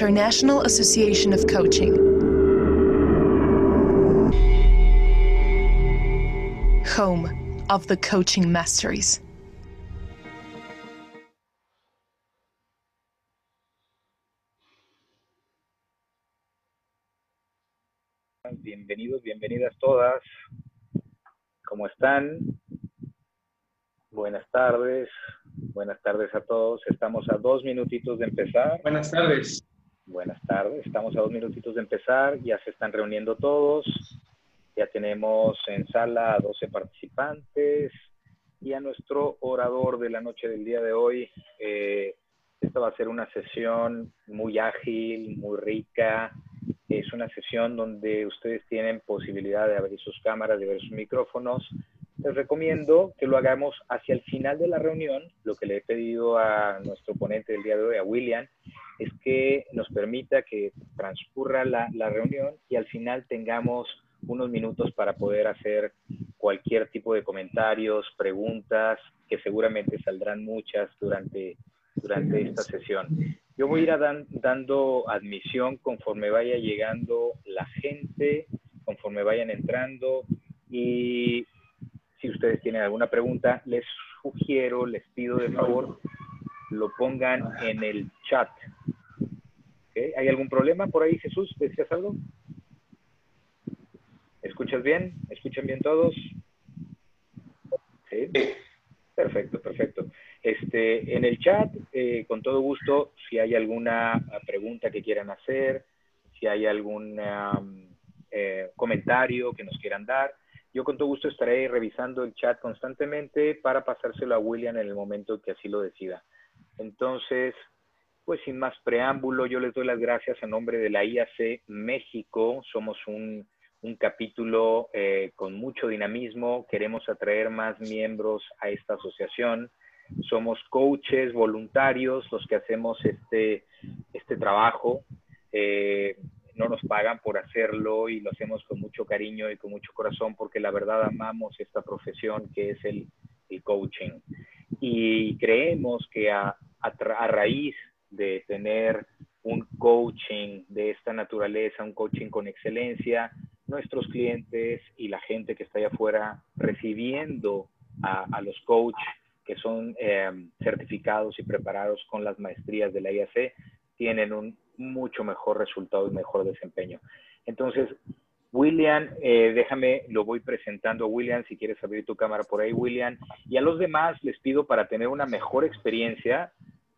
International Association of Coaching. Home of the Coaching Masteries. Bienvenidos, bienvenidas todas. ¿Cómo están? Buenas tardes. Buenas tardes a todos. Estamos a dos minutitos de empezar. Buenas tardes. Buenas tardes. Estamos a dos minutitos de empezar. Ya se están reuniendo todos. Ya tenemos en sala a 12 participantes y a nuestro orador de la noche del día de hoy. Eh, esta va a ser una sesión muy ágil, muy rica. Es una sesión donde ustedes tienen posibilidad de abrir sus cámaras, de ver sus micrófonos les recomiendo que lo hagamos hacia el final de la reunión. Lo que le he pedido a nuestro ponente del día de hoy, a William, es que nos permita que transcurra la, la reunión y al final tengamos unos minutos para poder hacer cualquier tipo de comentarios, preguntas, que seguramente saldrán muchas durante, durante esta sesión. Yo voy a ir dando admisión conforme vaya llegando la gente, conforme vayan entrando y si ustedes tienen alguna pregunta, les sugiero, les pido de favor, lo pongan en el chat. ¿Hay algún problema por ahí, Jesús? ¿Decías algo? ¿Escuchas bien? ¿Escuchan bien todos? ¿Sí? Perfecto, perfecto. Este, en el chat, eh, con todo gusto, si hay alguna pregunta que quieran hacer, si hay algún eh, comentario que nos quieran dar, yo con todo gusto estaré revisando el chat constantemente para pasárselo a William en el momento que así lo decida. Entonces, pues sin más preámbulo, yo les doy las gracias a nombre de la IAC México. Somos un, capítulo eh, con mucho dinamismo. Queremos atraer más miembros a esta asociación. Somos coaches voluntarios los que hacemos este, este trabajo. Eh, no nos pagan por hacerlo y lo hacemos con mucho cariño y con mucho corazón porque la verdad amamos esta profesión que es el, coaching. Y creemos que a, a, raíz de tener un coaching de esta naturaleza, un coaching con excelencia, nuestros clientes y la gente que está allá afuera recibiendo a, los coaches que son eh, certificados y preparados con las maestrías de la IAC, tienen un mucho mejor resultado y mejor desempeño. Entonces, William, eh, déjame, lo voy presentando a William, si quieres abrir tu cámara por ahí, William. Y a los demás les pido para tener una mejor experiencia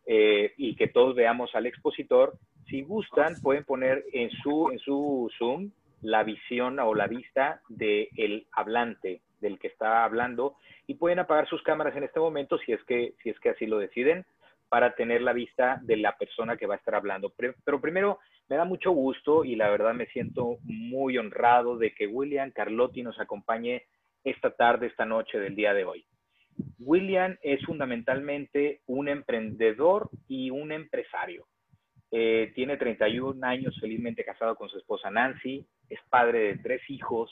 eh, y que todos veamos al expositor, si gustan, pueden poner en su, en su Zoom la visión o la vista del hablante, del que está hablando, y pueden apagar sus cámaras en este momento si es que, si es que así lo deciden para tener la vista de la persona que va a estar hablando. Pero primero, me da mucho gusto y la verdad me siento muy honrado de que William Carlotti nos acompañe esta tarde, esta noche del día de hoy. William es fundamentalmente un emprendedor y un empresario. Eh, tiene 31 años felizmente casado con su esposa Nancy, es padre de tres hijos,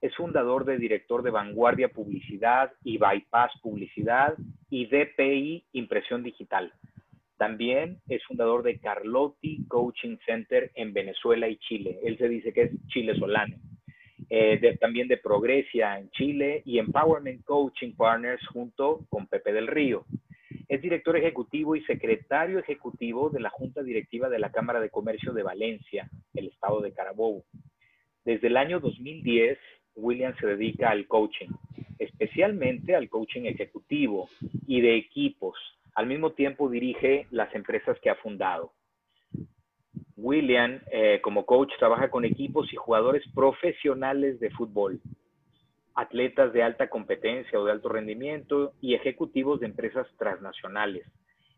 es fundador de director de Vanguardia Publicidad y Bypass Publicidad y DPI Impresión Digital. También es fundador de Carlotti Coaching Center en Venezuela y Chile. Él se dice que es chile solano. Eh, también de Progresia en Chile y Empowerment Coaching Partners junto con Pepe del Río. Es director ejecutivo y secretario ejecutivo de la Junta Directiva de la Cámara de Comercio de Valencia, el estado de Carabobo. Desde el año 2010 William se dedica al coaching, especialmente al coaching ejecutivo y de equipos. Al mismo tiempo dirige las empresas que ha fundado. William, eh, como coach, trabaja con equipos y jugadores profesionales de fútbol, atletas de alta competencia o de alto rendimiento y ejecutivos de empresas transnacionales.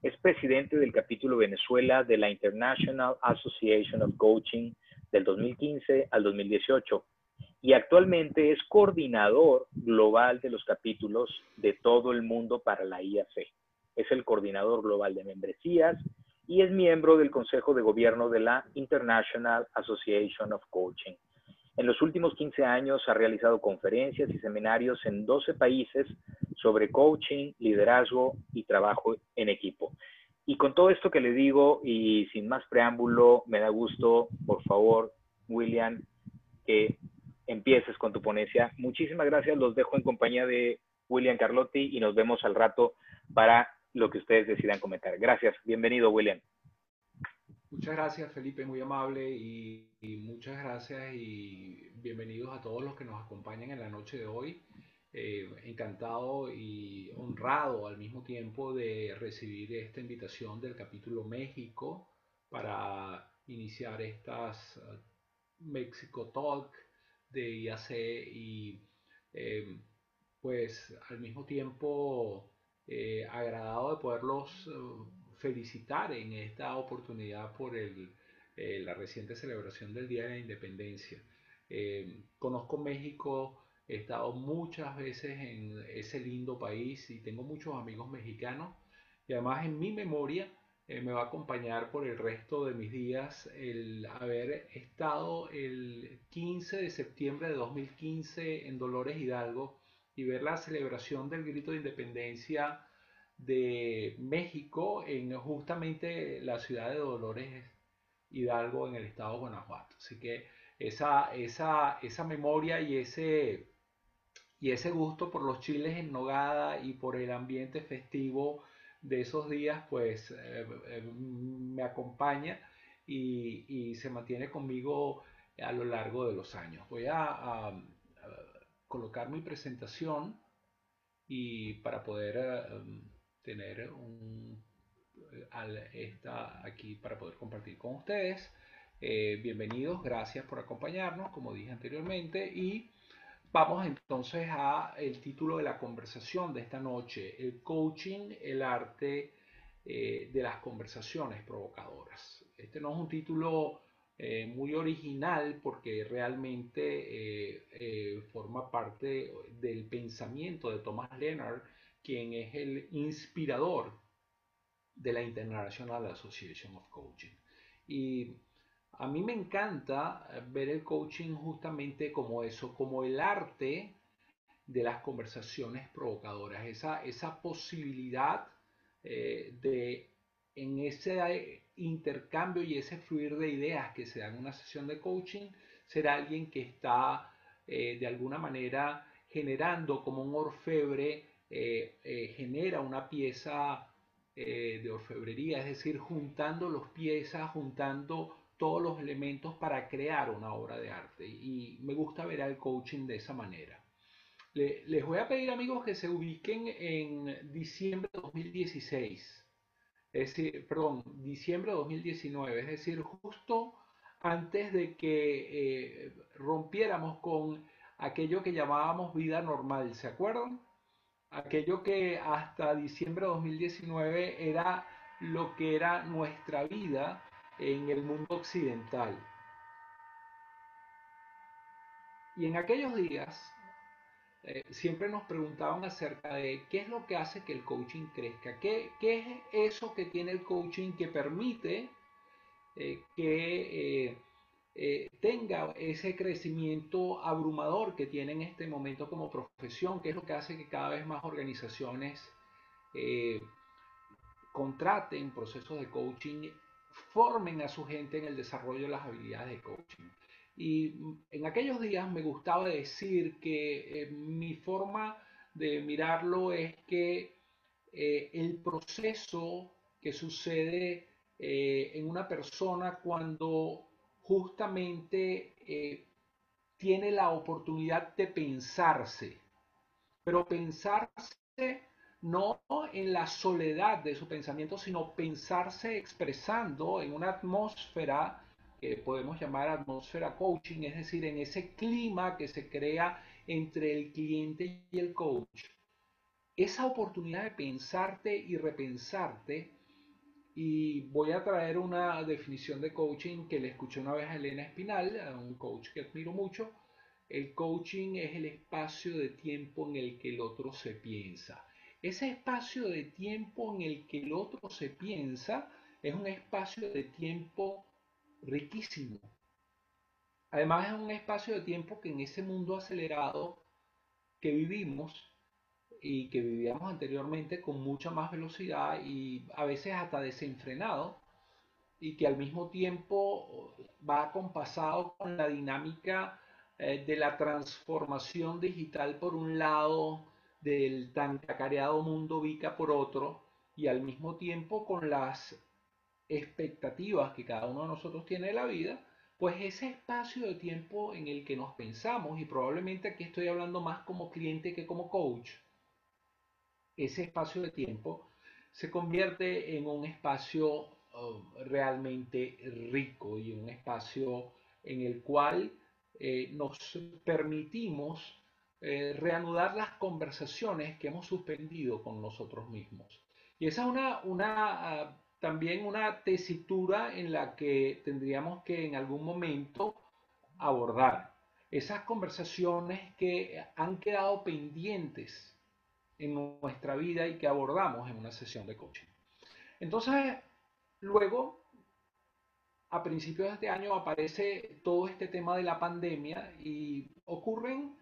Es presidente del capítulo Venezuela de la International Association of Coaching del 2015 al 2018 y actualmente es coordinador global de los capítulos de todo el mundo para la IAC. Es el coordinador global de membresías y es miembro del Consejo de Gobierno de la International Association of Coaching. En los últimos 15 años ha realizado conferencias y seminarios en 12 países sobre coaching, liderazgo y trabajo en equipo. Y con todo esto que le digo y sin más preámbulo, me da gusto, por favor, William, que empieces con tu ponencia. Muchísimas gracias, los dejo en compañía de William Carlotti y nos vemos al rato para lo que ustedes decidan comentar. Gracias, bienvenido, William. Muchas gracias, Felipe, muy amable y, muchas gracias y bienvenidos a todos los que nos acompañan en la noche de hoy. Eh, encantado y honrado al mismo tiempo de recibir esta invitación del capítulo México para iniciar estas uh, México Talk de IAC y eh, pues al mismo tiempo eh, agradado de poderlos uh, felicitar en esta oportunidad por el, eh, la reciente celebración del Día de la Independencia. Eh, conozco México, he estado muchas veces en ese lindo país y tengo muchos amigos mexicanos y además en mi memoria eh, me va a acompañar por el resto de mis días el haber estado el 15 de septiembre de 2015 en Dolores Hidalgo y ver la celebración del grito de independencia de México en justamente la ciudad de Dolores Hidalgo en el estado de Guanajuato. Así que esa, esa, esa memoria y ese, y ese gusto por los chiles en nogada y por el ambiente festivo de esos días, pues eh, eh, me acompaña y, se mantiene conmigo a lo largo de los años. Voy a, colocar mi presentación y para poder... Eh, tener un, esta aquí para poder compartir con ustedes. Eh, bienvenidos, gracias por acompañarnos, como dije anteriormente, y vamos entonces a el título de la conversación de esta noche, el coaching, el arte eh, de las conversaciones provocadoras. Este no es un título eh, muy original porque realmente forma parte del pensamiento de Thomas Leonard quien es el inspirador de la International Association of Coaching. Y a mí me encanta ver el coaching justamente como eso, como el arte de las conversaciones provocadoras, esa, esa posibilidad eh, de en ese intercambio y ese fluir de ideas que se da en una sesión de coaching, ser alguien que está eh, de alguna manera generando como un orfebre eh, eh, genera una pieza de orfebrería, es decir, juntando los piezas, juntando todos los elementos para crear una obra de arte. Y me gusta ver al coaching de esa manera. les voy a pedir amigos que se ubiquen en diciembre de 2016, es decir, perdón, diciembre de 2019, es decir, justo antes de que rompiéramos con aquello que llamábamos vida normal, ¿se acuerdan? aquello que hasta diciembre de 2019 era lo que era nuestra vida en el mundo occidental. Y en aquellos días eh, siempre nos preguntaban acerca de qué es lo que hace que el coaching crezca, qué, qué es eso que tiene el coaching que permite eh, que eh, tenga ese crecimiento abrumador que tiene en este momento como profesión, que es lo que hace que cada vez más organizaciones contraten procesos de coaching, formen a su gente en el desarrollo de las habilidades de coaching. Y en aquellos días me gustaba decir que eh, mi forma de mirarlo es que el proceso que sucede en una persona cuando justamente eh, tiene la oportunidad de pensarse, pero pensarse no en la soledad de su pensamiento, sino pensarse expresando en una atmósfera que podemos llamar atmósfera coaching, es decir, en ese clima que se crea entre el cliente y el coach. Esa oportunidad de pensarte y repensarte y voy a traer una definición de coaching que le escuché una vez a Elena Espinal, un coach que admiro mucho. El coaching es el espacio de tiempo en el que el otro se piensa. Ese espacio de tiempo en el que el otro se piensa es un espacio de tiempo riquísimo. Además es un espacio de tiempo que en ese mundo acelerado que vivimos y que vivíamos anteriormente con mucha más velocidad y a veces hasta desenfrenado y que al mismo tiempo va acompasado con la dinámica eh, de la transformación digital por un lado, del tan cacareado mundo Vica por otro, y al mismo tiempo con las expectativas que cada uno de nosotros tiene de la vida, pues ese espacio de tiempo en el que nos pensamos, y probablemente aquí estoy hablando más como cliente que como coach, ese espacio de tiempo se convierte en un espacio uh, realmente rico y un espacio en el cual eh, nos permitimos eh, reanudar las conversaciones que hemos suspendido con nosotros mismos. Y esa es una, una uh, también una tesitura en la que tendríamos que en algún momento abordar esas conversaciones que han quedado pendientes en nuestra vida y que abordamos en una sesión de coaching. Entonces, luego, a principios de este año aparece todo este tema de la pandemia y ocurren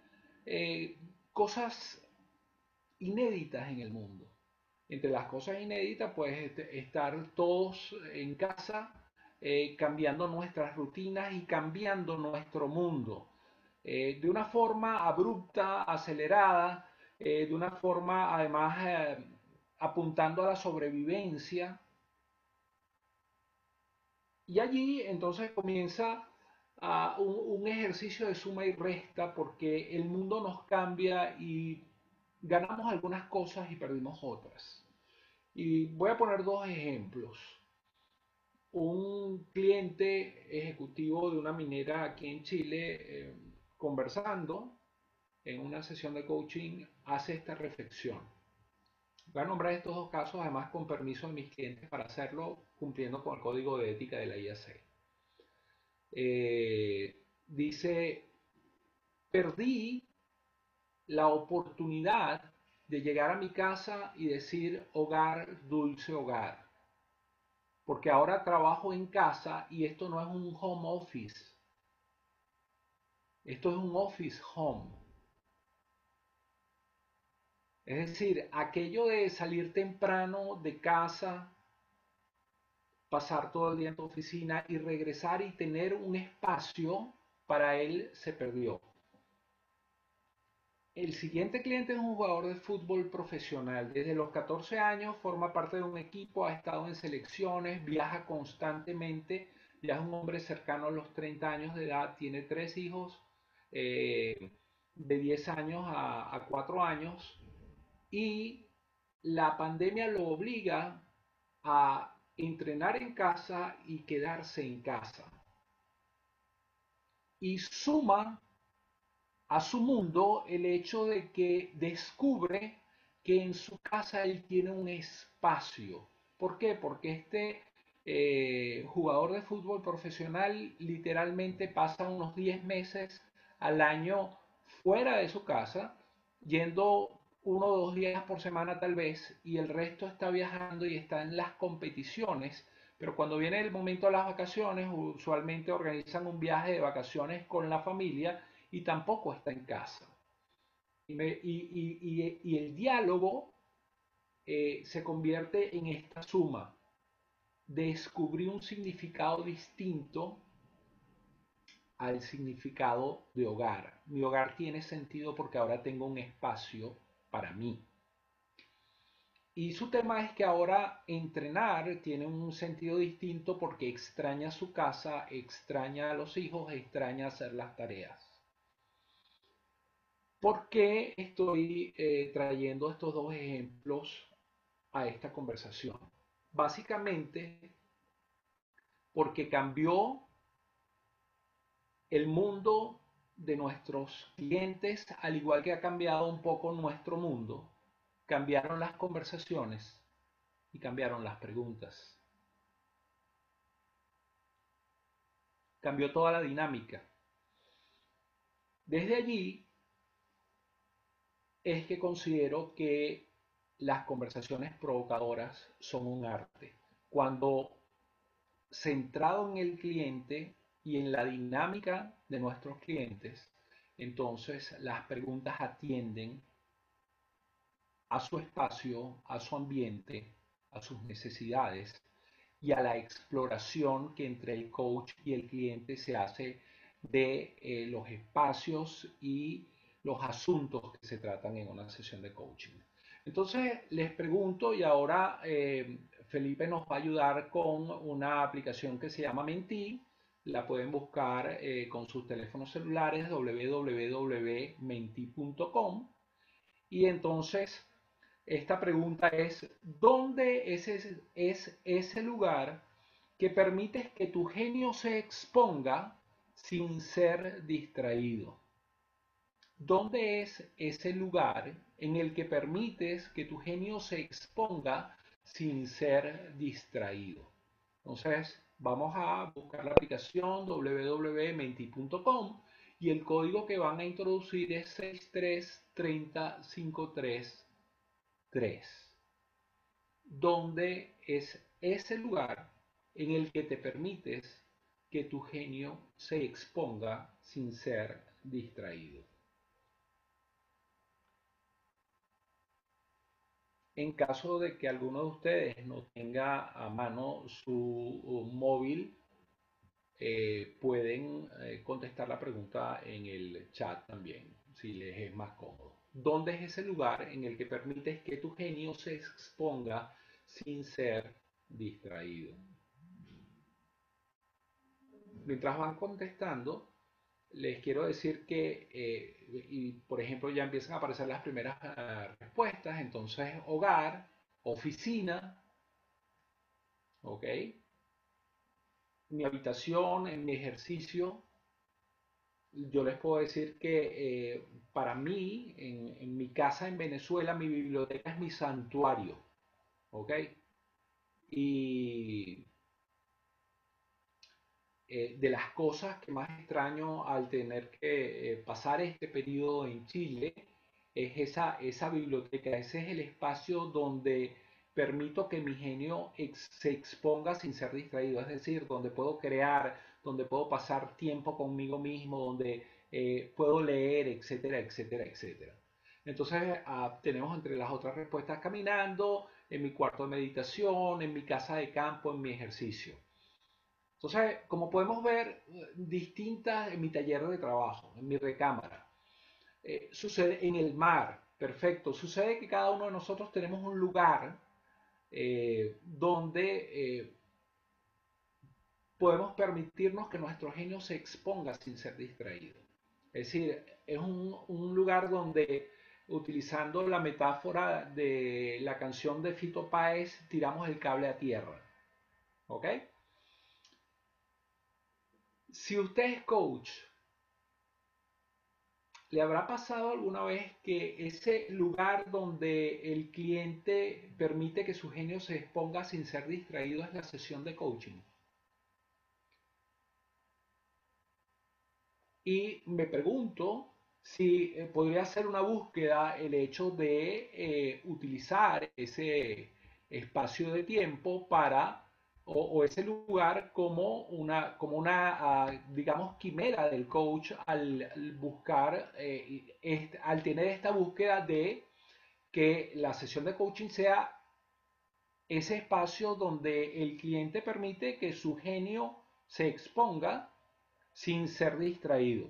eh, cosas inéditas en el mundo entre las cosas inéditas, pues este, estar todos en casa, eh, cambiando nuestras rutinas y cambiando nuestro mundo. Eh, de una forma abrupta, acelerada, eh, de una forma además apuntando a la sobrevivencia. Y allí entonces comienza un, un ejercicio de suma y resta porque el mundo nos cambia y ganamos algunas cosas y perdimos otras. Y voy a poner dos ejemplos. Un cliente ejecutivo de una minera aquí en Chile, eh, conversando en una sesión de coaching, hace esta reflexión. Voy a nombrar estos dos casos, además con permiso de mis clientes para hacerlo cumpliendo con el código de ética de la IAC. Eh, dice, perdí la oportunidad de llegar a mi casa y decir hogar, dulce hogar. Porque ahora trabajo en casa y esto no es un home office. Esto es un office home. Es decir, aquello de salir temprano de casa, pasar todo el día en tu oficina y regresar y tener un espacio, para él se perdió. El siguiente cliente es un jugador de fútbol profesional. Desde los 14 años forma parte de un equipo, ha estado en selecciones, viaja constantemente, ya es un hombre cercano a los 30 años de edad, tiene tres hijos eh, de 10 años a, a 4 años y la pandemia lo obliga a entrenar en casa y quedarse en casa. Y suma a su mundo el hecho de que descubre que en su casa él tiene un espacio. ¿Por qué? Porque este eh, jugador de fútbol profesional literalmente pasa unos 10 meses al año fuera de su casa, yendo uno o dos días por semana tal vez, y el resto está viajando y está en las competiciones. Pero cuando viene el momento de las vacaciones, usualmente organizan un viaje de vacaciones con la familia y tampoco está en casa. Y, el diálogo eh, se convierte en esta suma. Descubrí un significado distinto al significado de hogar. Mi hogar tiene sentido porque ahora tengo un espacio para mí. Y su tema es que ahora entrenar tiene un sentido distinto porque extraña su casa, extraña a los hijos, extraña hacer las tareas. ¿Por qué estoy eh, trayendo estos dos ejemplos a esta conversación? Básicamente porque cambió el mundo de nuestros clientes, al igual que ha cambiado un poco nuestro mundo. Cambiaron las conversaciones y cambiaron las preguntas. Cambió toda la dinámica. Desde allí es que considero que las conversaciones provocadoras son un arte. Cuando centrado en el cliente y en la dinámica de nuestros clientes, entonces las preguntas atienden a su espacio, a su ambiente, a sus necesidades y a la exploración que entre el coach y el cliente se hace de eh, los espacios y los asuntos que se tratan en una sesión de coaching. Entonces les pregunto y ahora eh, Felipe nos va a ayudar con una aplicación que se llama Menti. La pueden buscar eh, con sus teléfonos celulares www.menti.com. Y entonces esta pregunta es, ¿dónde es ese, es ese lugar que permites que tu genio se exponga sin ser distraído? ¿Dónde es ese lugar en el que permites que tu genio se exponga sin ser distraído? Entonces, vamos a buscar la aplicación www.menti.com y el código que van a introducir es 6330533, donde es ese lugar en el que te permites que tu genio se exponga sin ser distraído. En caso de que alguno de ustedes no tenga a mano su móvil, eh, pueden eh, contestar la pregunta en el chat también, si les es más cómodo. ¿Dónde es ese lugar en el que permites que tu genio se exponga sin ser distraído? Mientras van contestando, les quiero decir que, eh, y por ejemplo, ya empiezan a aparecer las primeras ah, respuestas, entonces hogar, oficina, ¿ok? Mi habitación, en mi ejercicio, yo les puedo decir que eh, para mí, en, mi casa en Venezuela, mi biblioteca es mi santuario, ¿ok? Y eh, de las cosas que más extraño al tener que eh, pasar este periodo en Chile es esa, esa biblioteca, ese es el espacio donde permito que mi genio se exponga sin ser distraído, es decir, donde puedo crear, donde puedo pasar tiempo conmigo mismo, donde eh, puedo leer, etcétera, etcétera, etcétera. Entonces ah, tenemos entre las otras respuestas caminando, en mi cuarto de meditación, en mi casa de campo, en mi ejercicio. Entonces, como podemos ver, distintas en mi taller de trabajo, en mi recámara. Eh, sucede en el mar, perfecto. Sucede que cada uno de nosotros tenemos un lugar eh, donde eh, podemos permitirnos que nuestro genio se exponga sin ser distraído. Es decir, es un, un lugar donde, utilizando la metáfora de la canción de Fito Páez, tiramos el cable a tierra. ¿Ok? Si usted es coach, ¿le habrá pasado alguna vez que ese lugar donde el cliente permite que su genio se exponga sin ser distraído es la sesión de coaching? Y me pregunto si eh, podría ser una búsqueda el hecho de eh, utilizar ese espacio de tiempo para o, ese lugar como una, como una ah, digamos, quimera del coach al, buscar, eh, al tener esta búsqueda de que la sesión de coaching sea ese espacio donde el cliente permite que su genio se exponga sin ser distraído.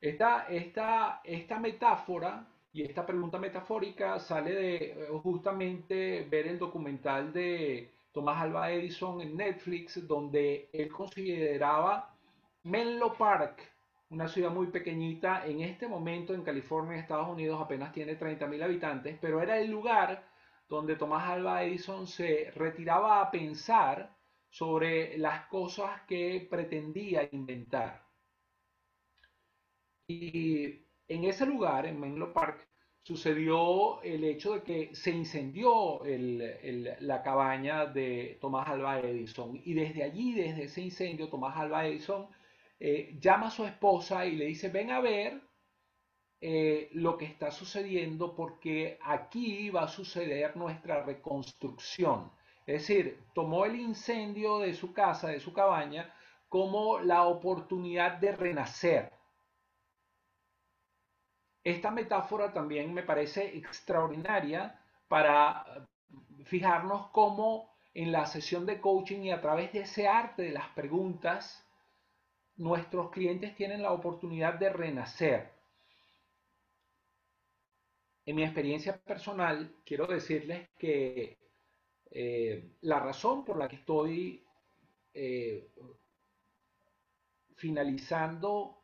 Esta, esta, esta metáfora y esta pregunta metafórica sale de eh, justamente ver el documental de Tomás Alba Edison en Netflix, donde él consideraba Menlo Park, una ciudad muy pequeñita, en este momento en California, Estados Unidos, apenas tiene 30.000 habitantes, pero era el lugar donde Tomás Alba Edison se retiraba a pensar sobre las cosas que pretendía inventar. Y en ese lugar, en Menlo Park, sucedió el hecho de que se incendió la cabaña de Tomás Alba Edison y desde allí, desde ese incendio, Tomás Alba Edison eh, llama a su esposa y le dice, ven a ver eh, lo que está sucediendo porque aquí va a suceder nuestra reconstrucción. Es decir, tomó el incendio de su casa, de su cabaña, como la oportunidad de renacer esta metáfora también me parece extraordinaria para fijarnos cómo en la sesión de coaching y a través de ese arte de las preguntas, nuestros clientes tienen la oportunidad de renacer. En mi experiencia personal, quiero decirles que eh, la razón por la que estoy eh, finalizando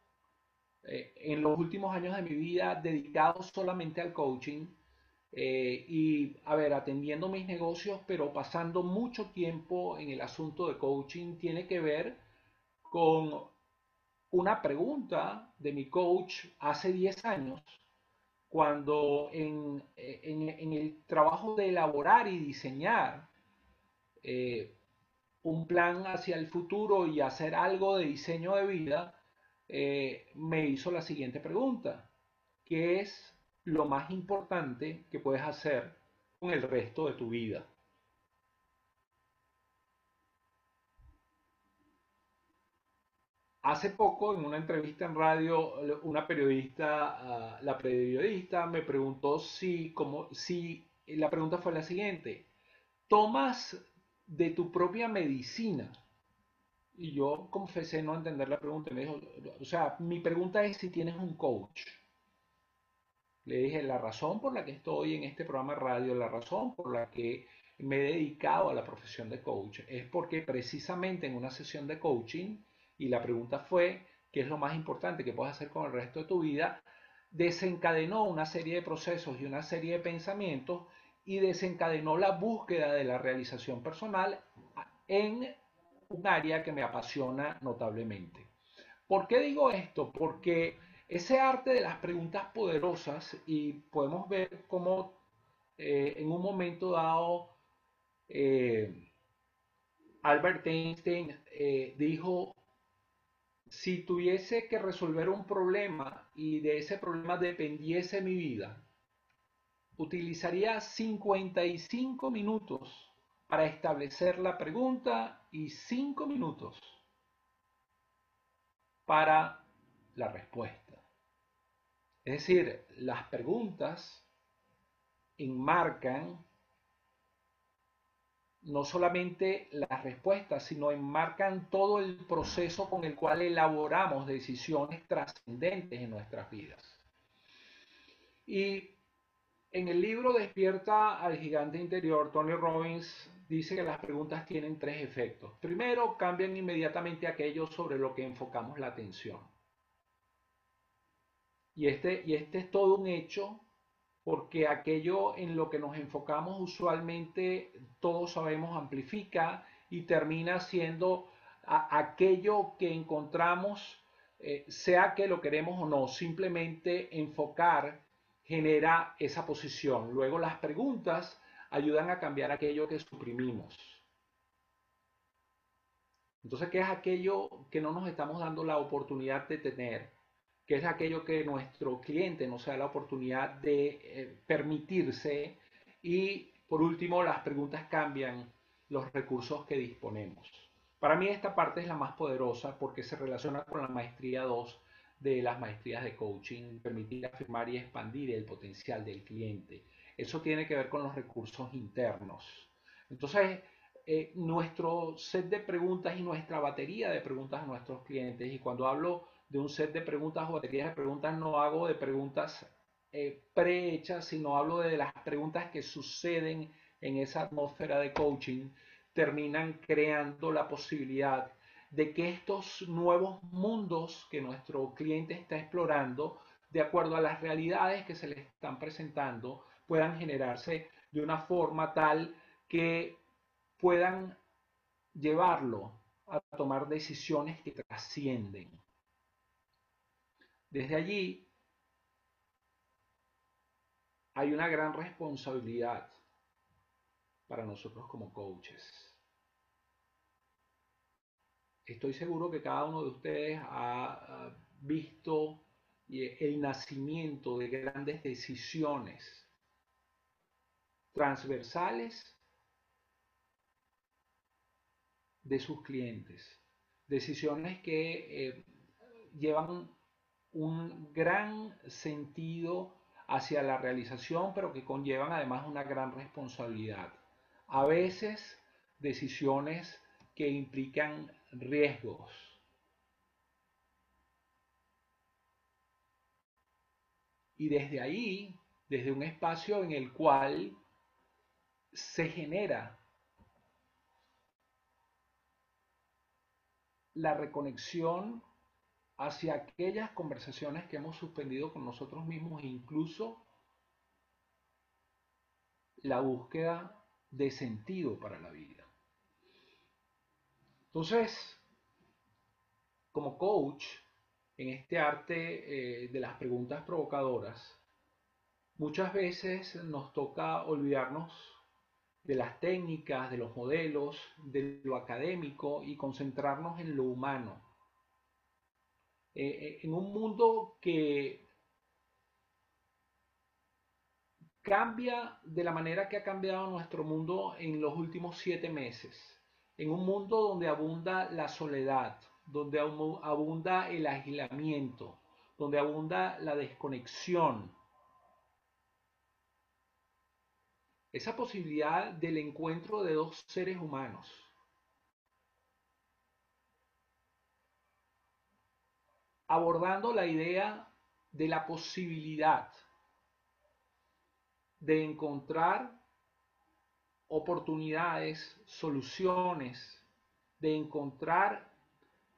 eh, en los últimos años de mi vida dedicado solamente al coaching y, a ver, atendiendo mis negocios, pero pasando mucho tiempo en el asunto de coaching, tiene que ver con una pregunta de mi coach hace 10 años, cuando en, el trabajo de elaborar y diseñar eh, un plan hacia el futuro y hacer algo de diseño de vida, eh, me hizo la siguiente pregunta. ¿Qué es lo más importante que puedes hacer con el resto de tu vida? Hace poco, en una entrevista en radio, una periodista, ah, la periodista me preguntó si, como, si, la pregunta fue la siguiente, ¿tomas de tu propia medicina? Y yo confesé no entender la pregunta me dijo, o sea, mi pregunta es si tienes un coach. Le dije, la razón por la que estoy en este programa de radio, la razón por la que me he dedicado a la profesión de coach, es porque precisamente en una sesión de coaching, y la pregunta fue, ¿qué es lo más importante que puedes hacer con el resto de tu vida? Desencadenó una serie de procesos y una serie de pensamientos y desencadenó la búsqueda de la realización personal en un área que me apasiona notablemente. ¿Por qué digo esto? Porque ese arte de las preguntas poderosas y podemos ver cómo eh, en un momento dado eh, Albert Einstein eh, dijo si tuviese que resolver un problema y de ese problema dependiese mi vida, utilizaría 55 minutos para establecer la pregunta y 5 minutos para la respuesta. Es decir, las preguntas enmarcan no solamente las respuestas, sino enmarcan todo el proceso con el cual elaboramos decisiones trascendentes en nuestras vidas. Y en el libro Despierta al gigante interior, Tony Robbins dice que las preguntas tienen tres efectos. Primero, cambian inmediatamente aquello sobre lo que enfocamos la atención. Y este, y este es todo un hecho porque aquello en lo que nos enfocamos usualmente, todos sabemos, amplifica y termina siendo aquello que encontramos, eh, sea que lo queremos o no, simplemente enfocar genera esa posición. Luego las preguntas ayudan a cambiar aquello que suprimimos. Entonces, ¿qué es aquello que no nos estamos dando la oportunidad de tener? que es aquello que nuestro cliente nos da la oportunidad de eh, permitirse y por último las preguntas cambian los recursos que disponemos. Para mí esta parte es la más poderosa porque se relaciona con la maestría 2 de las maestrías de coaching, permitir afirmar y expandir el potencial del cliente. Eso tiene que ver con los recursos internos. Entonces, eh, nuestro set de preguntas y nuestra batería de preguntas a nuestros clientes, y cuando hablo de un set de preguntas o baterías de preguntas, no hago de preguntas eh, prehechas, sino hablo de las preguntas que suceden en esa atmósfera de coaching, terminan creando la posibilidad de que estos nuevos mundos que nuestro cliente está explorando, de acuerdo a las realidades que se le están presentando, puedan generarse de una forma tal que puedan llevarlo a tomar decisiones que trascienden. Desde allí hay una gran responsabilidad para nosotros como coaches. Estoy seguro que cada uno de ustedes ha visto el nacimiento de grandes decisiones transversales de sus clientes. Decisiones que eh, llevan un gran sentido hacia la realización, pero que conllevan además una gran responsabilidad. A veces decisiones que implican riesgos. Y desde ahí, desde un espacio en el cual se genera la reconexión hacia aquellas conversaciones que hemos suspendido con nosotros mismos incluso la búsqueda de sentido para la vida. Entonces, como coach, en este arte eh, de las preguntas provocadoras, muchas veces nos toca olvidarnos de las técnicas, de los modelos, de lo académico y concentrarnos en lo humano. Eh, eh, en un mundo que cambia de la manera que ha cambiado nuestro mundo en los últimos siete meses, en un mundo donde abunda la soledad, donde abunda el aislamiento, donde abunda la desconexión, esa posibilidad del encuentro de dos seres humanos. Abordando la idea de la posibilidad de encontrar oportunidades, soluciones, de encontrar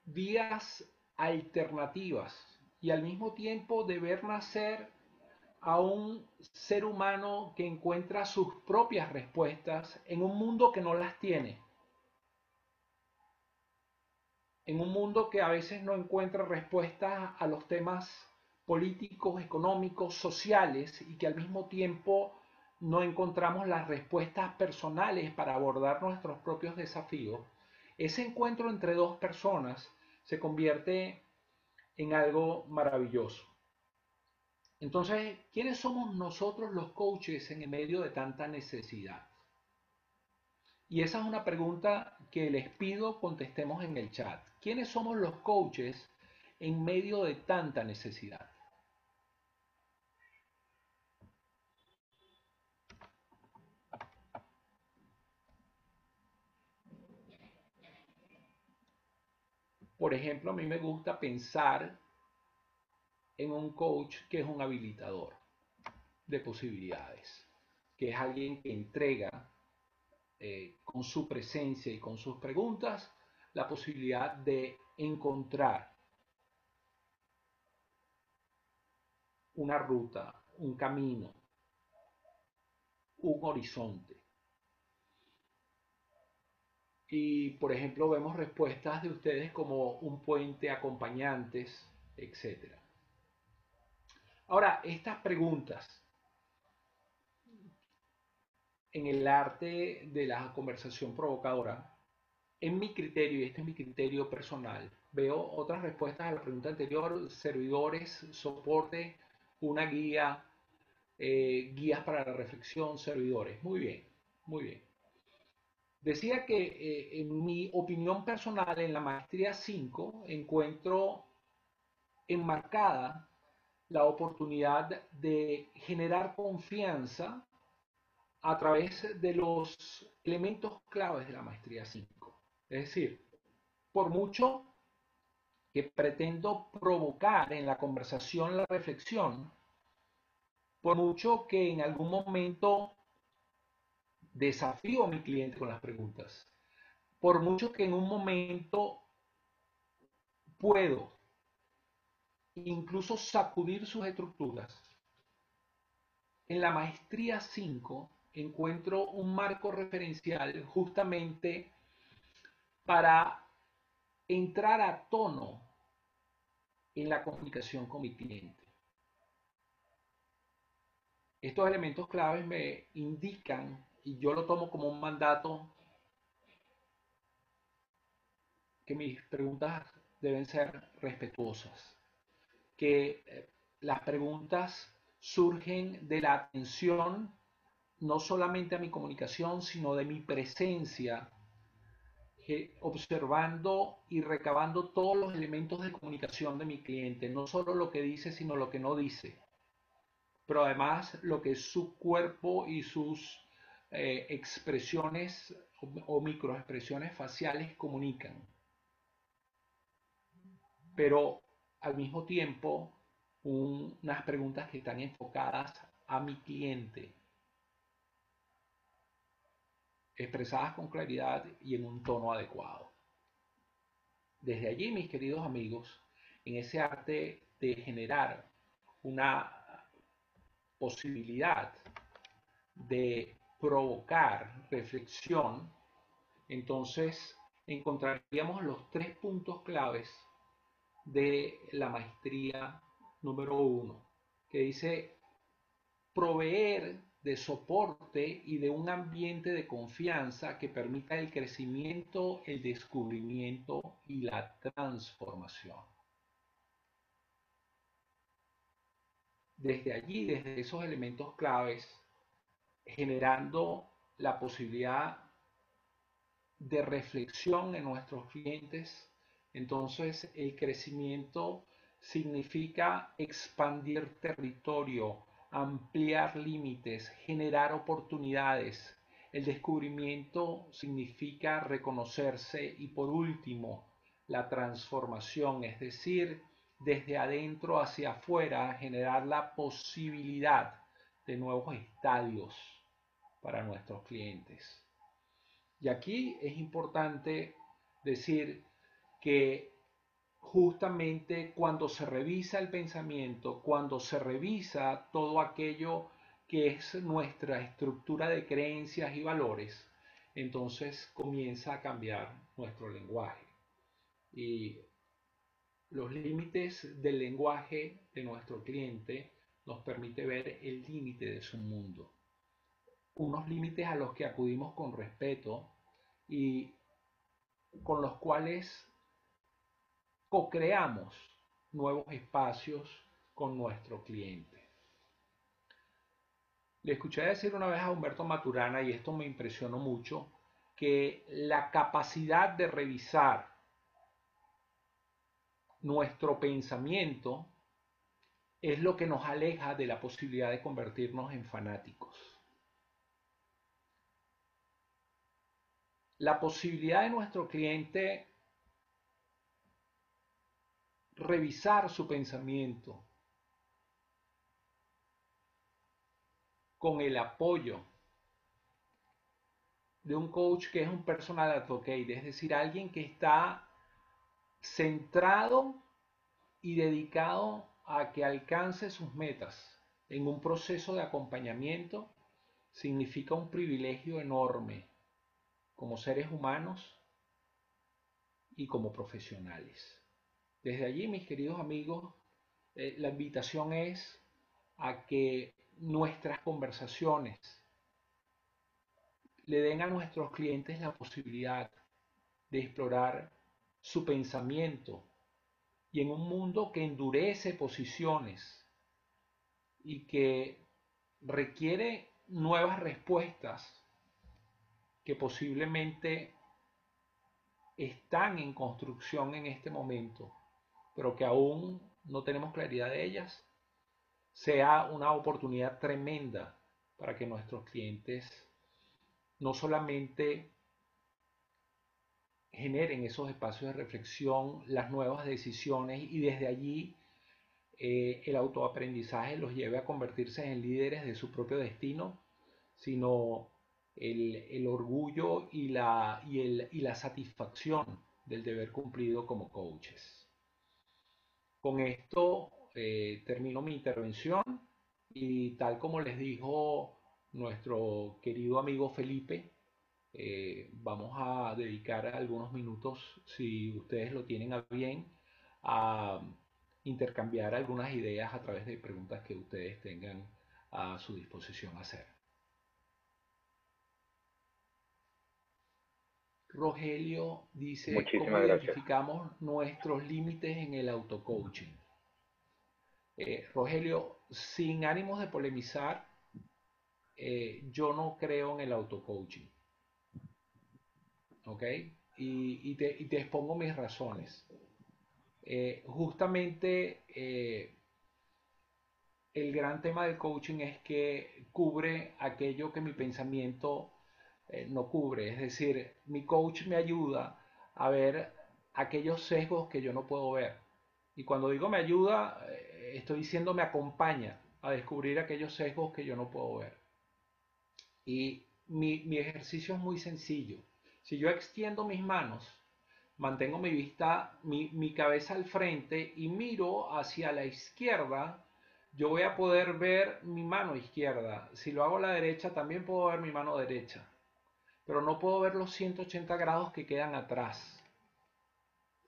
vías alternativas y al mismo tiempo de ver nacer a un ser humano que encuentra sus propias respuestas en un mundo que no las tiene. En un mundo que a veces no encuentra respuestas a los temas políticos, económicos, sociales y que al mismo tiempo no encontramos las respuestas personales para abordar nuestros propios desafíos, ese encuentro entre dos personas se convierte en algo maravilloso. Entonces, ¿quiénes somos nosotros los coaches en medio de tanta necesidad? Y esa es una pregunta que les pido contestemos en el chat. ¿Quiénes somos los coaches en medio de tanta necesidad? Por ejemplo, a mí me gusta pensar en un coach que es un habilitador de posibilidades, que es alguien que entrega eh, con su presencia y con sus preguntas la posibilidad de encontrar una ruta, un camino, un horizonte. Y, por ejemplo, vemos respuestas de ustedes como un puente, acompañantes, etcétera. Ahora, estas preguntas en el arte de la conversación provocadora, en mi criterio, y este es mi criterio personal, veo otras respuestas a la pregunta anterior, servidores, soporte, una guía, eh, guías para la reflexión, servidores. Muy bien, muy bien. Decía que eh, en mi opinión personal, en la maestría 5, encuentro enmarcada la oportunidad de generar confianza a través de los elementos claves de la maestría 5. Es decir, por mucho que pretendo provocar en la conversación la reflexión, por mucho que en algún momento desafío a mi cliente con las preguntas, por mucho que en un momento puedo incluso sacudir sus estructuras. En la maestría 5 encuentro un marco referencial justamente para entrar a tono en la comunicación con mi cliente. Estos elementos claves me indican, y yo lo tomo como un mandato, que mis preguntas deben ser respetuosas que eh, las preguntas surgen de la atención no solamente a mi comunicación, sino de mi presencia observando y recabando todos los elementos de comunicación de mi cliente, no solo lo que dice, sino lo que no dice, pero además lo que su cuerpo y sus eh, expresiones o, microexpresiones faciales comunican. Pero al mismo tiempo, unas preguntas que están enfocadas a mi cliente expresadas con claridad y en un tono adecuado. Desde allí, mis queridos amigos, en ese arte de generar una posibilidad de provocar reflexión, entonces encontraríamos los tres puntos claves de la maestría número uno, que dice proveer de soporte y de un ambiente de confianza que permita el crecimiento, el descubrimiento y la transformación. Desde allí, desde esos elementos claves, generando la posibilidad de reflexión en nuestros clientes, entonces el crecimiento significa expandir territorio, ampliar límites, generar oportunidades. El descubrimiento significa reconocerse y por último, la transformación, es decir, desde adentro hacia afuera, generar la posibilidad de nuevos estadios para nuestros clientes. Y aquí es importante decir que justamente cuando se revisa el pensamiento, cuando se revisa todo aquello que es nuestra estructura de creencias y valores, entonces comienza a cambiar nuestro lenguaje. Y los límites del lenguaje de nuestro cliente nos permite ver el límite de su mundo. Unos límites a los que acudimos con respeto y con los cuales co-creamos nuevos espacios con nuestro cliente. Le escuché decir una vez a Humberto Maturana, y esto me impresionó mucho, que la capacidad de revisar nuestro pensamiento es lo que nos aleja de la posibilidad de convertirnos en fanáticos. La posibilidad de nuestro cliente revisar su pensamiento con el apoyo de un coach que es un personal advocate, es decir, alguien que está centrado y dedicado a que alcance sus metas en un proceso de acompañamiento, significa un privilegio enorme como seres humanos y como profesionales. Desde allí, mis queridos amigos, eh, la invitación es a que nuestras conversaciones le den a nuestros clientes la posibilidad de explorar su pensamiento y en un mundo que endurece posiciones y que requiere nuevas respuestas que posiblemente están en construcción en este momento pero que aún no tenemos claridad de ellas, sea una oportunidad tremenda para que nuestros clientes no solamente generen esos espacios de reflexión, las nuevas decisiones y desde allí eh, el autoaprendizaje los lleve a convertirse en líderes de su propio destino, sino el, orgullo y la, y la satisfacción del deber cumplido como coaches. Con esto eh, termino mi intervención y tal como les dijo nuestro querido amigo Felipe, eh, vamos a dedicar algunos minutos, si ustedes lo tienen a bien, a intercambiar algunas ideas a través de preguntas que ustedes tengan a su disposición hacer. Rogelio dice, ¿cómo identificamos nuestros límites en el auto-coaching? Eh, Rogelio, sin ánimos de polemizar, eh, yo no creo en el auto-coaching. ¿Ok? y, te, expongo mis razones. Eh, justamente eh, el gran tema del coaching es que cubre aquello que mi pensamiento eh, no cubre. Es decir, mi coach me ayuda a ver aquellos sesgos que yo no puedo ver. Y cuando digo me ayuda, estoy diciendo me acompaña a descubrir aquellos sesgos que yo no puedo ver. Y mi, ejercicio es muy sencillo. Si yo extiendo mis manos, mantengo mi vista, mi, cabeza al frente y miro hacia la izquierda, yo voy a poder ver mi mano izquierda. Si lo hago a la derecha, también puedo ver mi mano derecha. Pero no puedo ver los 180 grados que quedan atrás.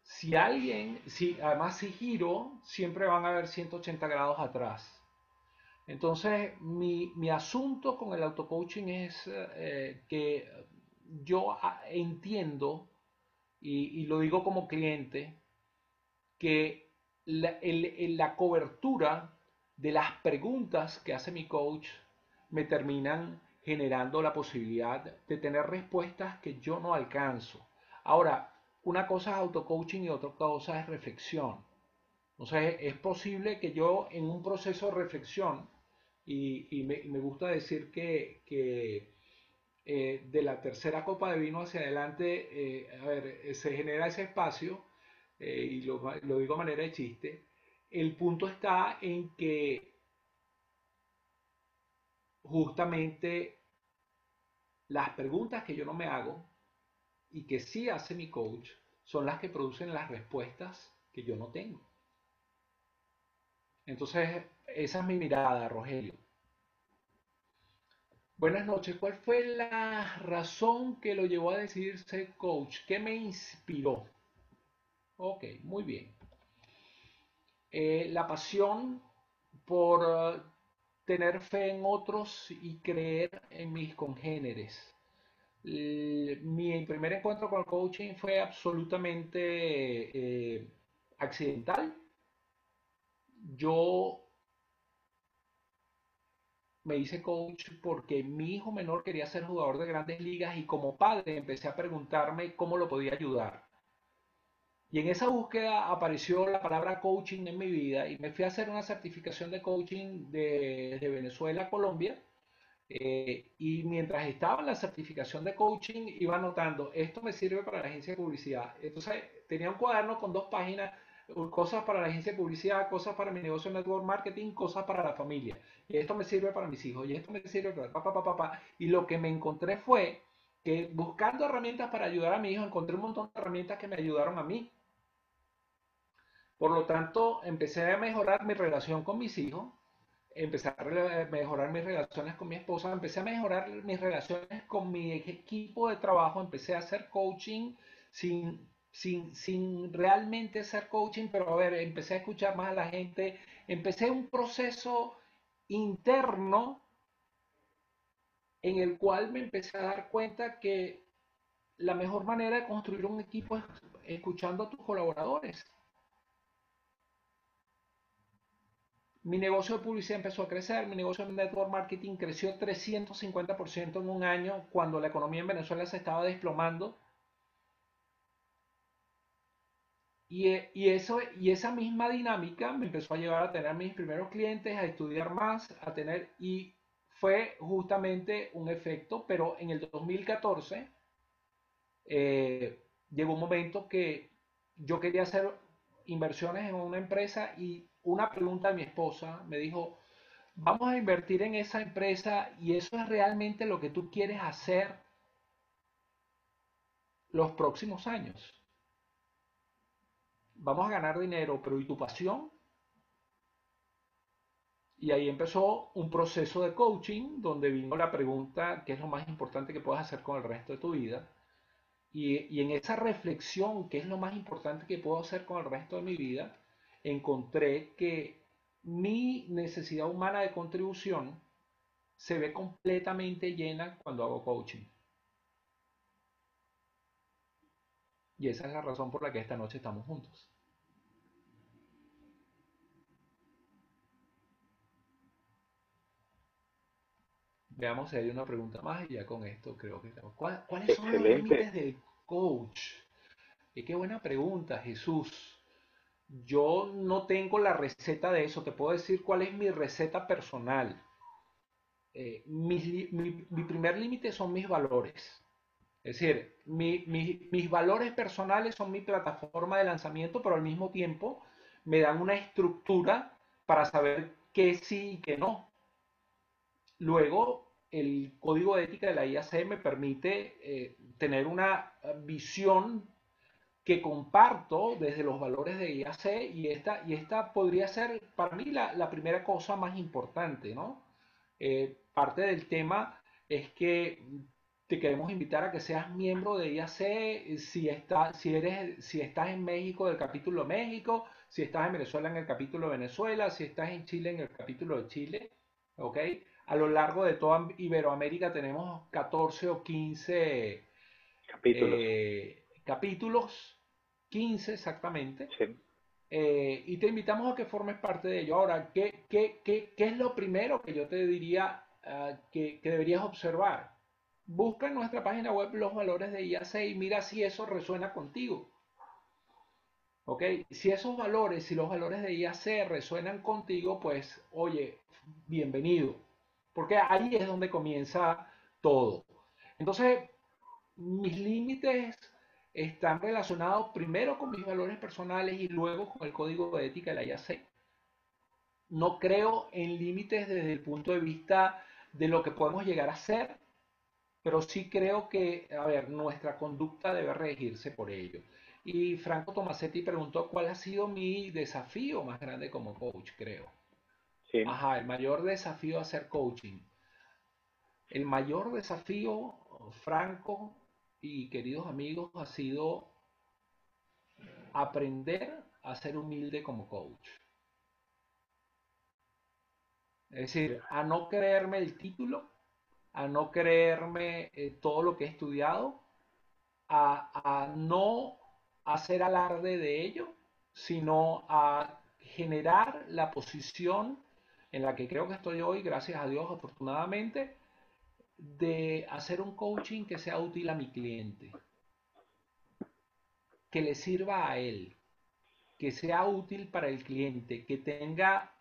Si alguien, si, además si giro, siempre van a ver 180 grados atrás. Entonces, mi, asunto con el auto-coaching es eh, que yo ah, entiendo, y, lo digo como cliente, que la, la, cobertura de las preguntas que hace mi coach me terminan generando la posibilidad de tener respuestas que yo no alcanzo. Ahora, una cosa es auto-coaching y otra cosa es reflexión. Entonces, es posible que yo en un proceso de reflexión y, me, gusta decir que, eh, de la tercera copa de vino hacia adelante, eh, a ver, eh, se genera ese espacio, y lo, lo digo a manera de chiste, el punto está en que justamente las preguntas que yo no me hago y que sí hace mi coach son las que producen las respuestas que yo no tengo. Entonces, esa es mi mirada, Rogelio. Buenas noches. ¿Cuál fue la razón que lo llevó a decidir ser coach? ¿Qué me inspiró? Ok, muy bien. Eh, la pasión por tener fe en otros y creer en mis congéneres. mi primer encuentro con el coaching fue absolutamente eh, accidental. Yo me hice coach porque mi hijo menor quería ser jugador de grandes ligas y como padre empecé a preguntarme cómo lo podía ayudar. Y en esa búsqueda apareció la palabra coaching en mi vida y me fui a hacer una certificación de coaching de, Venezuela a Colombia. Eh, y mientras estaba en la certificación de coaching iba anotando, esto me sirve para la agencia de publicidad. Entonces tenía un cuaderno con dos páginas cosas para la agencia de publicidad, cosas para mi negocio de network marketing, cosas para la familia. Y esto me sirve para mis hijos, y esto me sirve para papá, papá, papá. Y lo que me encontré fue que buscando herramientas para ayudar a mi hijo, encontré un montón de herramientas que me ayudaron a mí. Por lo tanto, empecé a mejorar mi relación con mis hijos, empecé a mejorar mis relaciones con mi esposa, empecé a mejorar mis relaciones con mi equipo de trabajo, empecé a hacer coaching sin sin, realmente hacer coaching, pero a ver, empecé a escuchar más a la gente, empecé un proceso interno en el cual me empecé a dar cuenta que la mejor manera de construir un equipo es escuchando a tus colaboradores. Mi negocio de publicidad empezó a crecer, mi negocio de network marketing creció 350% en un año cuando la economía en Venezuela se estaba desplomando. Y, eso, y esa misma dinámica me empezó a llevar a tener mis primeros clientes, a estudiar más, a tener, y fue justamente un efecto, pero en el 2014 eh, llegó un momento que yo quería hacer inversiones en una empresa y una pregunta de mi esposa me dijo, vamos a invertir en esa empresa y eso es realmente lo que tú quieres hacer los próximos años vamos a ganar dinero, pero ¿y tu pasión? Y ahí empezó un proceso de coaching donde vino la pregunta, ¿qué es lo más importante que puedes hacer con el resto de tu vida? Y, y, en esa reflexión, ¿qué es lo más importante que puedo hacer con el resto de mi vida? Encontré que mi necesidad humana de contribución se ve completamente llena cuando hago coaching. Y esa es la razón por la que esta noche estamos juntos. Veamos si hay una pregunta más y ya con esto creo que estamos. ¿Cuáles son los límites del coach? Y qué buena pregunta, Jesús. Yo no tengo la receta de eso. Te puedo decir cuál es mi receta personal. Eh, mi, primer límite son mis valores. Es decir, mis valores personales son mi plataforma de lanzamiento, pero al mismo tiempo me dan una estructura para saber qué sí y qué no. Luego, el código de ética de la IAC me permite eh, tener una visión que comparto desde los valores de IAC y esta, y esta podría ser para mí la, primera cosa más importante, ¿no? Eh, parte del tema es que te queremos invitar a que seas miembro de IAC si, está, si, eres, si estás en México del capítulo México, si estás en Venezuela en el capítulo Venezuela, si estás en Chile en el capítulo de Chile, ¿ok? A lo largo de toda Iberoamérica tenemos 14 o 15 capítulos. Eh, capítulos 15 exactamente. Eh, y te invitamos a que formes parte de ello. Ahora, ¿qué, qué, qué, qué es lo primero que yo te diría ah, que, que, deberías observar? Busca en nuestra página web los valores de IAC y mira si eso resuena contigo. ¿Ok? Si esos valores, si los valores de IAC resuenan contigo, pues, oye, bienvenido. Porque ahí es donde comienza todo. Entonces, mis límites están relacionados primero con mis valores personales y luego con el código de ética de la IAC. No creo en límites desde el punto de vista de lo que podemos llegar a ser, pero sí creo que, a ver, nuestra conducta debe regirse por ello. Y Franco Tomasetti preguntó cuál ha sido mi desafío más grande como coach, creo. Sí. Ajá, el mayor desafío a hacer coaching. El mayor desafío, Franco, y queridos amigos ha sido aprender a ser humilde como coach. Es decir, a no creerme el título, a no creerme eh, todo lo que he estudiado, a, a no hacer alarde de ello, sino a generar la posición en la que creo que estoy hoy, gracias a Dios, afortunadamente, de hacer un coaching que sea útil a mi cliente, que le sirva a él, que sea útil para el cliente, que tenga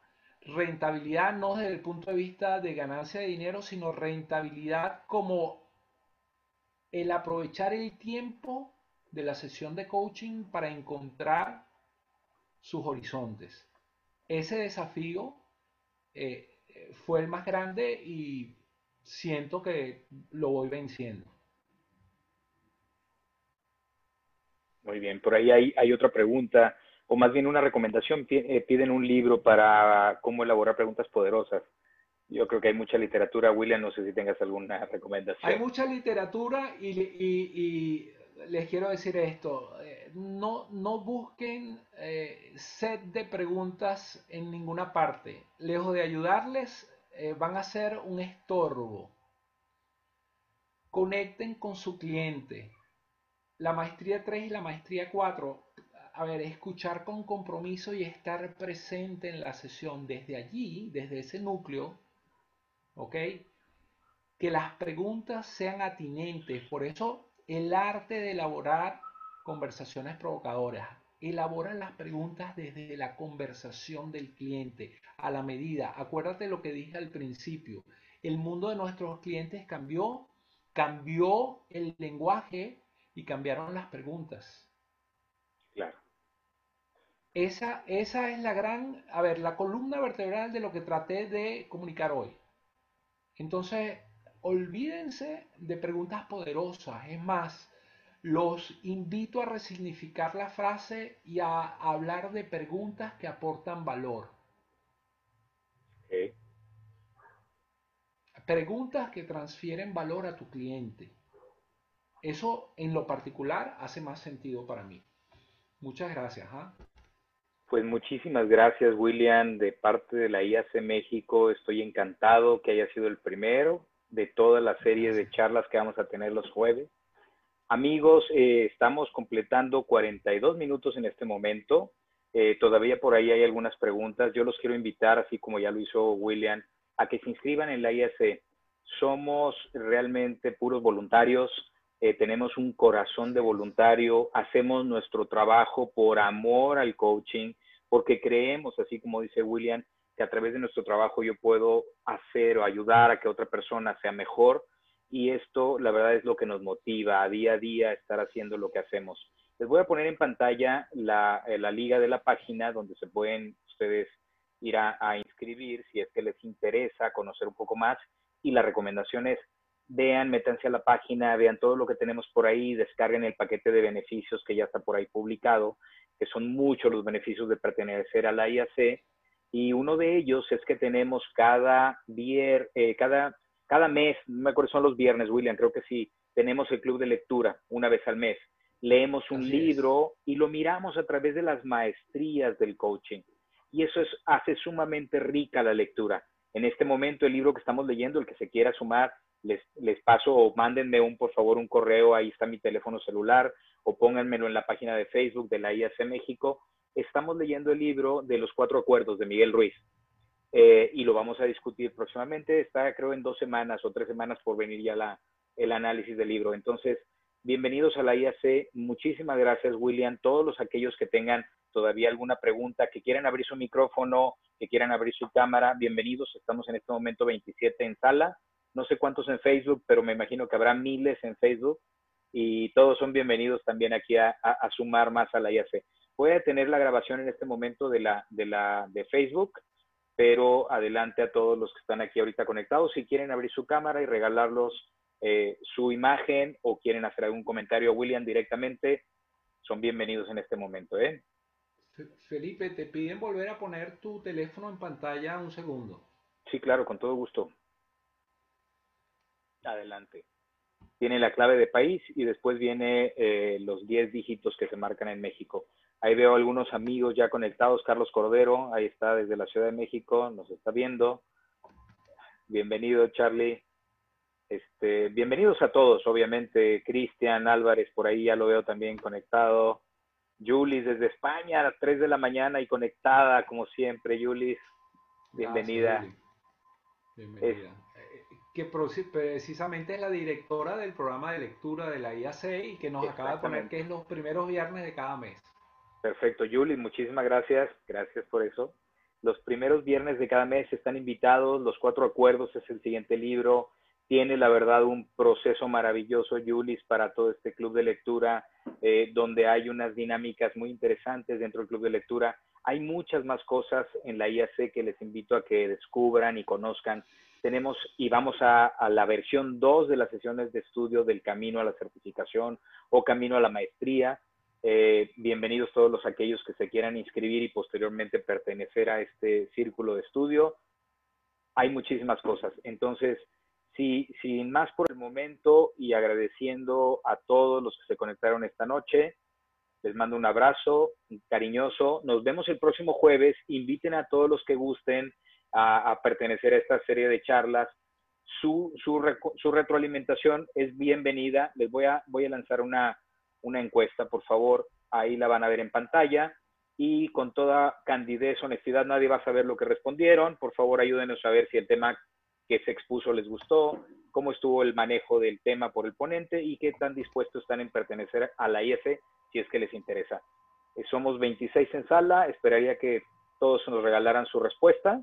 rentabilidad no desde el punto de vista de ganancia de dinero, sino rentabilidad como el aprovechar el tiempo de la sesión de coaching para encontrar sus horizontes. Ese desafío eh, fue el más grande y siento que lo voy venciendo. Muy bien, por ahí hay, hay otra pregunta, o más bien una recomendación. Eh, piden un libro para cómo elaborar preguntas poderosas. Yo creo que hay mucha literatura. William, no sé si tengas alguna recomendación. Hay mucha literatura y, y, les quiero decir esto. Eh, no, no busquen eh, set de preguntas en ninguna parte. Lejos de ayudarles, eh, van a ser un estorbo. Conecten con su cliente. La maestría 3 y la maestría 4, a ver, escuchar con compromiso y estar presente en la sesión desde allí, desde ese núcleo, ¿ok? Que las preguntas sean atinentes. Por eso el arte de elaborar conversaciones provocadoras, Elaboran las preguntas desde la conversación del cliente, a la medida. Acuérdate lo que dije al principio. El mundo de nuestros clientes cambió, cambió el lenguaje y cambiaron las preguntas. Claro. Esa, esa es la gran, a ver, la columna vertebral de lo que traté de comunicar hoy. Entonces, olvídense de preguntas poderosas. Es más, los invito a resignificar la frase y a hablar de preguntas que aportan valor. Preguntas que transfieren valor a tu cliente. Eso en lo particular hace más sentido para mí. Muchas gracias. ¿ah? Pues muchísimas gracias, William, de parte de la IAC México. Estoy encantado que haya sido el primero de toda la serie de charlas que vamos a tener los jueves. Amigos, eh, estamos completando 42 minutos en este momento. Eh, todavía por ahí hay algunas preguntas. Yo los quiero invitar, así como ya lo hizo William, a que se inscriban en la IAC. Somos realmente puros voluntarios. eh, tenemos un corazón de voluntario, hacemos nuestro trabajo por amor al coaching, porque creemos, así como dice William, que a través de nuestro trabajo yo puedo hacer o ayudar a que otra persona sea mejor. Y esto, la verdad, es lo que nos motiva a día a día a estar haciendo lo que hacemos. Les voy a poner en pantalla la, eh, la liga de la página donde se pueden ustedes ir a, inscribir si es que les interesa conocer un poco más. Y la recomendación es, vean, métanse a la página, vean todo lo que tenemos por ahí, descarguen el paquete de beneficios que ya está por ahí publicado, que son muchos los beneficios de pertenecer a la IAC. Y uno de ellos es que tenemos cada, vier, eh, cada, cada mes, no me acuerdo, son los viernes, William, creo que sí, tenemos el club de lectura una vez al mes. Leemos un Así libro es. y lo miramos a través de las maestrías del coaching. Y eso es, hace sumamente rica la lectura. En este momento, el libro que estamos leyendo, el que se quiera sumar, les, les paso o mándenme un, por favor, un correo, ahí está mi teléfono celular, o pónganmelo en la página de Facebook de la IAC México. Estamos leyendo el libro de los cuatro acuerdos de Miguel Ruiz eh, y lo vamos a discutir próximamente. Está, creo, en dos semanas o tres semanas por venir ya la, el análisis del libro. Entonces, bienvenidos a la IAC. Muchísimas gracias, William. Todos los aquellos que tengan todavía alguna pregunta, que quieran abrir su micrófono, que quieran abrir su cámara, bienvenidos. Estamos en este momento 27 en sala no sé cuántos en Facebook, pero me imagino que habrá miles en Facebook y todos son bienvenidos también aquí a, a, a sumar más a la IAC. Voy a tener la grabación en este momento de, la, de, la, de Facebook, pero adelante a todos los que están aquí ahorita conectados. Si quieren abrir su cámara y regalarlos eh, su imagen o quieren hacer algún comentario a William directamente, son bienvenidos en este momento. ¿eh? Felipe, te piden volver a poner tu teléfono en pantalla un segundo. Sí, claro, con todo gusto adelante. Tiene la clave de país y después viene eh, los 10 dígitos que se marcan en México. Ahí veo algunos amigos ya conectados. Carlos Cordero, ahí está desde la Ciudad de México, nos está viendo. Bienvenido, Charlie. Este, bienvenidos a todos, obviamente. Cristian Álvarez, por ahí ya lo veo también conectado. Julis desde España a las 3 de la mañana y conectada, como siempre. Julis, bienvenida. Gracias, bienvenida. Es, que precisamente es la directora del programa de lectura de la IAC y que nos acaba de poner que es los primeros viernes de cada mes. Perfecto, Julie, muchísimas gracias. Gracias por eso. Los primeros viernes de cada mes están invitados. Los cuatro acuerdos es el siguiente libro. Tiene, la verdad, un proceso maravilloso, Julis, para todo este club de lectura, eh, donde hay unas dinámicas muy interesantes dentro del club de lectura. Hay muchas más cosas en la IAC que les invito a que descubran y conozcan tenemos y vamos a, la versión 2 de las sesiones de estudio del camino a la certificación o camino a la maestría. Eh, bienvenidos todos los aquellos que se quieran inscribir y posteriormente pertenecer a este círculo de estudio. Hay muchísimas cosas. Entonces, si, sin más por el momento y agradeciendo a todos los que se conectaron esta noche, les mando un abrazo cariñoso. Nos vemos el próximo jueves. Inviten a todos los que gusten a, pertenecer a esta serie de charlas. Su, retroalimentación es bienvenida. Les voy a lanzar una, una encuesta, por favor. Ahí la van a ver en pantalla. Y con toda candidez, honestidad, nadie va a saber lo que respondieron. Por favor, ayúdenos a ver si el tema que se expuso les gustó, cómo estuvo el manejo del tema por el ponente y qué tan dispuestos están en pertenecer a la IF si es que les interesa. Eh, somos 26 en sala, esperaría que todos nos regalaran su respuesta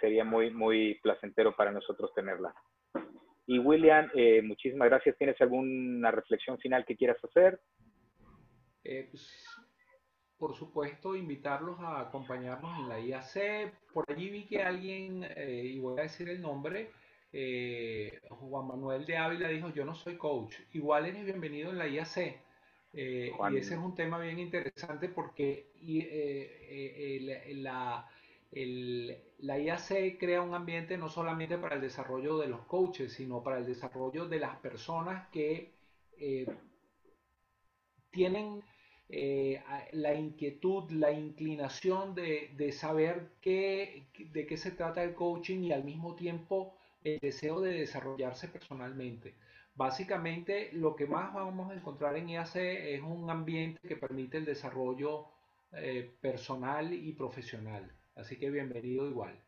sería muy, muy placentero para nosotros tenerla. Y William, eh, muchísimas gracias. ¿Tienes alguna reflexión final que quieras hacer? Eh, pues, por supuesto, invitarlos a acompañarnos en la IAC. Por allí vi que alguien, eh, y voy a decir el nombre, eh, Juan Manuel de Ávila dijo, yo no soy coach. Igual eres bienvenido en la IAC. y ese es un tema bien interesante porque y, la la IAC crea un ambiente no solamente para el desarrollo de los coaches, sino para el desarrollo de las personas que eh, tienen eh, la inquietud, la inclinación de, de saber qué, de qué se trata el coaching y al mismo tiempo el deseo de desarrollarse personalmente. Básicamente lo que más vamos a encontrar en IAC es un ambiente que permite el desarrollo eh, personal y profesional. Así que bienvenido igual.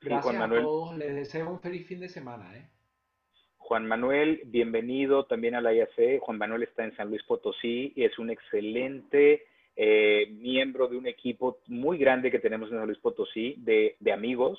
Gracias a todos. Les deseo un feliz fin de semana. ¿eh? Juan Manuel, bienvenido también a la IAC. Juan Manuel está en San Luis Potosí y es un excelente eh, miembro de un equipo muy grande que tenemos en San Luis Potosí de, amigos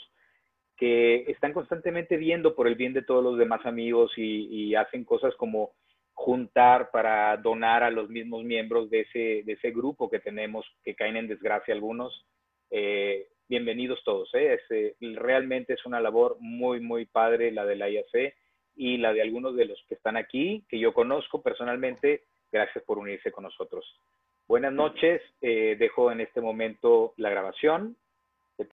que están constantemente viendo por el bien de todos los demás amigos y, hacen cosas como juntar para donar a los mismos miembros de ese, de ese grupo que tenemos que caen en desgracia algunos. Eh, bienvenidos todos. ¿eh? eh realmente es una labor muy, muy padre la de la IAC y la de algunos de los que están aquí, que yo conozco personalmente. Gracias por unirse con nosotros. Buenas noches. Eh, dejo en este momento la grabación